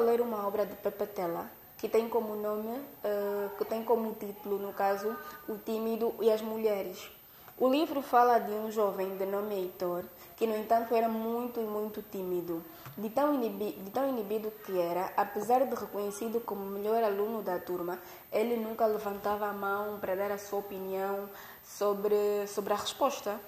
ler uma obra de Pepe Tela que tem como nome, uh, que tem como título, no caso, O Tímido e as Mulheres. O livro fala de um jovem de nome Heitor, que no entanto era muito e muito tímido. De tão, inibido, de tão inibido que era, apesar de reconhecido como o melhor aluno da turma, ele nunca levantava a mão para dar a sua opinião sobre, sobre a resposta.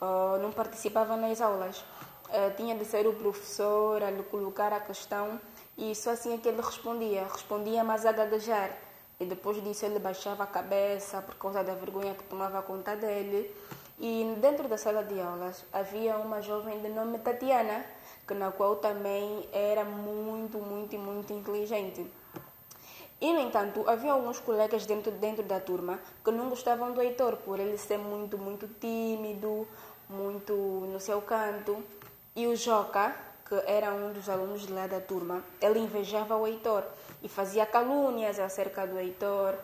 Uh, não participava nas aulas. Uh, tinha de ser o professor a lhe colocar a questão e só assim é que ele respondia. Respondia mais a gaguejar. E depois disso ele baixava a cabeça por causa da vergonha que tomava conta dele. E dentro da sala de aulas havia uma jovem de nome Tatiana, que na qual também era muito, muito, muito inteligente. E, no entanto, havia alguns colegas dentro, dentro da turma que não gostavam do Heitor por ele ser muito, muito tímido, muito no seu canto. E o Joca, que era um dos alunos de lá da turma, ele invejava o Heitor e fazia calúnias acerca do Heitor,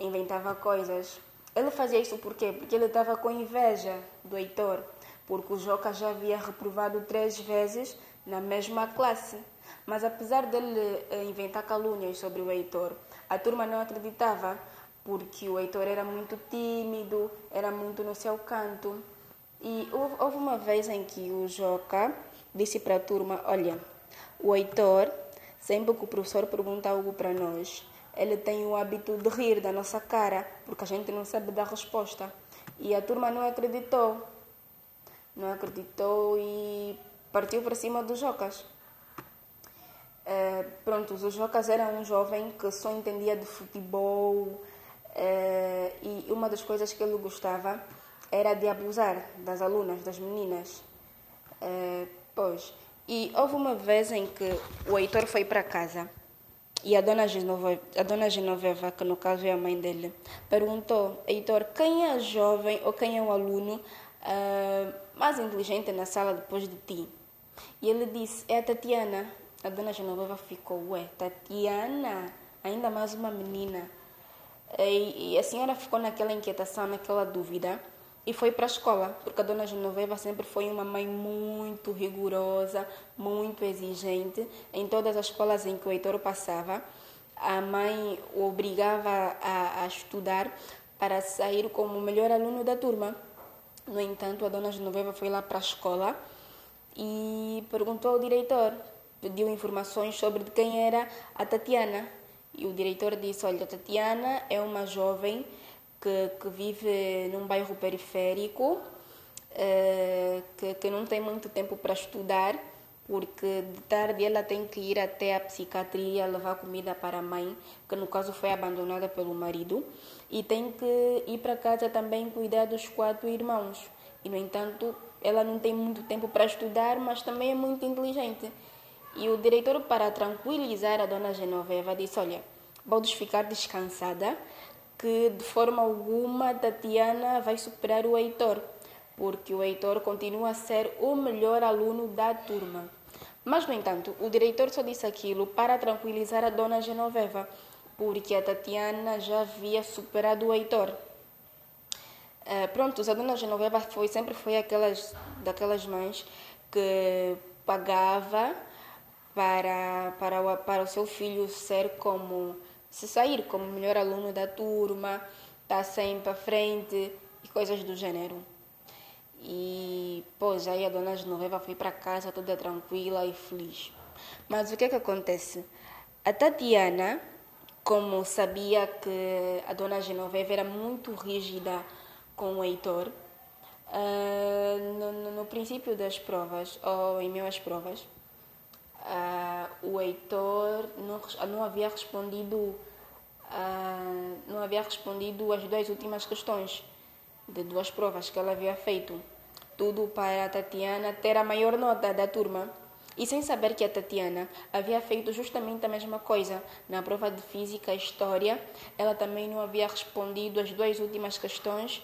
inventava coisas. Ele fazia isso por quê? Porque ele estava com inveja do Heitor, porque o Joca já havia reprovado três vezes na mesma classe. Mas apesar dele eh, inventar calúnias sobre o Heitor, a turma não acreditava, porque o Heitor era muito tímido, era muito no seu canto. E houve uma vez em que o Joca disse para a turma: Olha, o Heitor, sempre que o professor pergunta algo para nós, ele tem o hábito de rir da nossa cara, porque a gente não sabe dar resposta. E a turma não acreditou. Não acreditou e partiu para cima dos Jocas. Uh, pronto, o Jocas era um jovem que só entendia de futebol uh, e uma das coisas que ele gostava era de abusar das alunas, das meninas. Uh, Pois. E houve uma vez em que o Heitor foi para casa e a dona, Genoveva, a dona Genoveva, que no caso é a mãe dele, perguntou: Heitor, quem é a jovem ou quem é o aluno uh, mais inteligente na sala depois de ti? E ele disse: É a Tatiana. A dona Genoveva ficou: Ué, Tatiana? Ainda mais uma menina. E, e a senhora ficou naquela inquietação, naquela dúvida e foi para a escola, porque a dona Genoveva sempre foi uma mãe muito rigorosa, muito exigente. Em todas as escolas em que o Heitor passava, a mãe o obrigava a, a estudar para sair como o melhor aluno da turma. No entanto, a dona Genoveva foi lá para a escola e perguntou ao diretor, pediu informações sobre de quem era a Tatiana. E o diretor disse: Olha, a Tatiana é uma jovem que, que vive num bairro periférico, uh, que, que não tem muito tempo para estudar, porque de tarde ela tem que ir até a psiquiatria levar comida para a mãe, que no caso foi abandonada pelo marido, e tem que ir para casa também cuidar dos quatro irmãos. E, no entanto, ela não tem muito tempo para estudar, mas também é muito inteligente. E o diretor, para tranquilizar a dona Genoveva, disse: Olha, podes ficar descansada, que de forma alguma Tatiana vai superar o Heitor, porque o Heitor continua a ser o melhor aluno da turma. Mas, no entanto, o diretor só disse aquilo para tranquilizar a dona Genoveva, porque a Tatiana já havia superado o Heitor. Uh, pronto, a dona Genoveva foi, sempre foi aquelas, daquelas mães que pagava para, para, o, para o seu filho ser como se sair como melhor aluno da turma, está sempre à frente e coisas do gênero. E, pois, aí a dona Genoveva foi para casa toda tranquila e feliz. Mas o que é que acontece? A Tatiana, como sabia que a dona Genoveva era muito rígida com o Heitor, uh, no, no, no, princípio das provas, ou em meio às provas, uh, o Heitor não, não havia respondido uh, não havia respondido as duas últimas questões de duas provas que ela havia feito. Tudo para a Tatiana ter a maior nota da turma. E sem saber que a Tatiana havia feito justamente a mesma coisa na prova de Física e História, ela também não havia respondido as duas últimas questões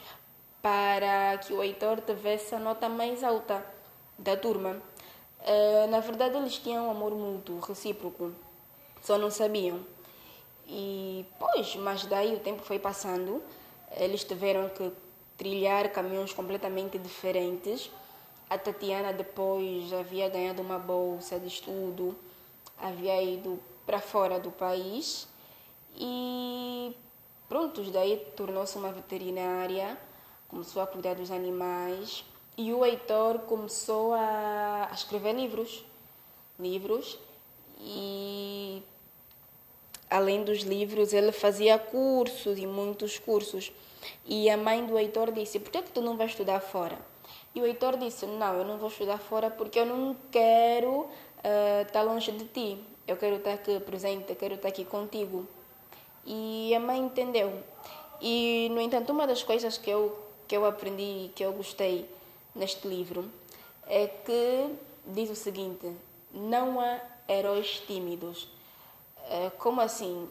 para que o Heitor tivesse a nota mais alta da turma. Uh, na verdade, eles tinham um amor mútuo, recíproco, só não sabiam. E, pois, mas daí o tempo foi passando, eles tiveram que trilhar caminhos completamente diferentes. A Tatiana depois havia ganhado uma bolsa de estudo, havia ido para fora do país e pronto, daí tornou-se uma veterinária, começou a cuidar dos animais e o Heitor começou a, a escrever livros, livros e além dos livros ele fazia cursos e muitos cursos. E a mãe do Heitor disse por que, que tu não vais estudar fora? E o Heitor disse não eu não vou estudar fora porque eu não quero uh, estar longe de ti. Eu quero estar aqui presente quero estar aqui contigo. E a mãe entendeu. E no entanto uma das coisas que eu que eu aprendi que eu gostei neste livro é que diz o seguinte não há heróis tímidos. Uh, como assim?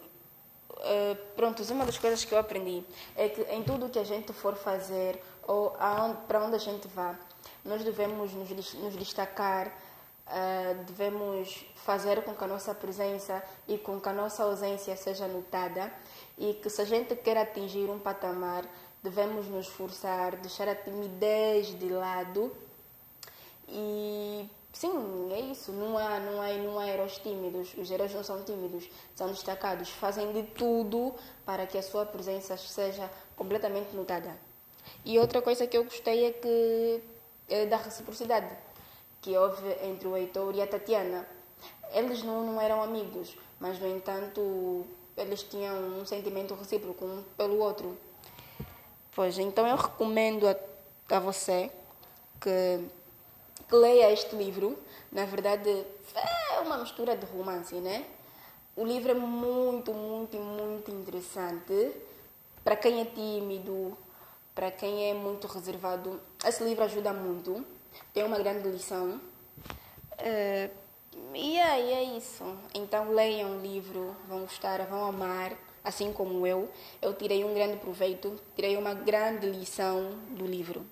Uh, pronto, uma das coisas que eu aprendi é que em tudo que a gente for fazer ou para onde a gente vá, nós devemos nos, destacar, uh, devemos fazer com que a nossa presença e com que a nossa ausência seja notada e que se a gente quer atingir um patamar, devemos nos esforçar, deixar a timidez de lado e Sim, é isso. Não há, não, há, não há heróis tímidos. Os heróis não são tímidos, são destacados. Fazem de tudo para que a sua presença seja completamente notada. E outra coisa que eu gostei é que é da reciprocidade que houve entre o Heitor e a Tatiana. Eles não, não eram amigos, mas no entanto eles tinham um sentimento recíproco um pelo outro. Pois, então eu recomendo a, a você que que leia este livro. Na verdade, é uma mistura de romance, né? O livro é muito, muito, muito interessante. Para quem é tímido, para quem é muito reservado, esse livro ajuda muito. Tem uma grande lição. Uh, e aí é isso. Então leiam o livro, vão gostar, vão amar, assim como eu. Eu tirei um grande proveito, tirei uma grande lição do livro.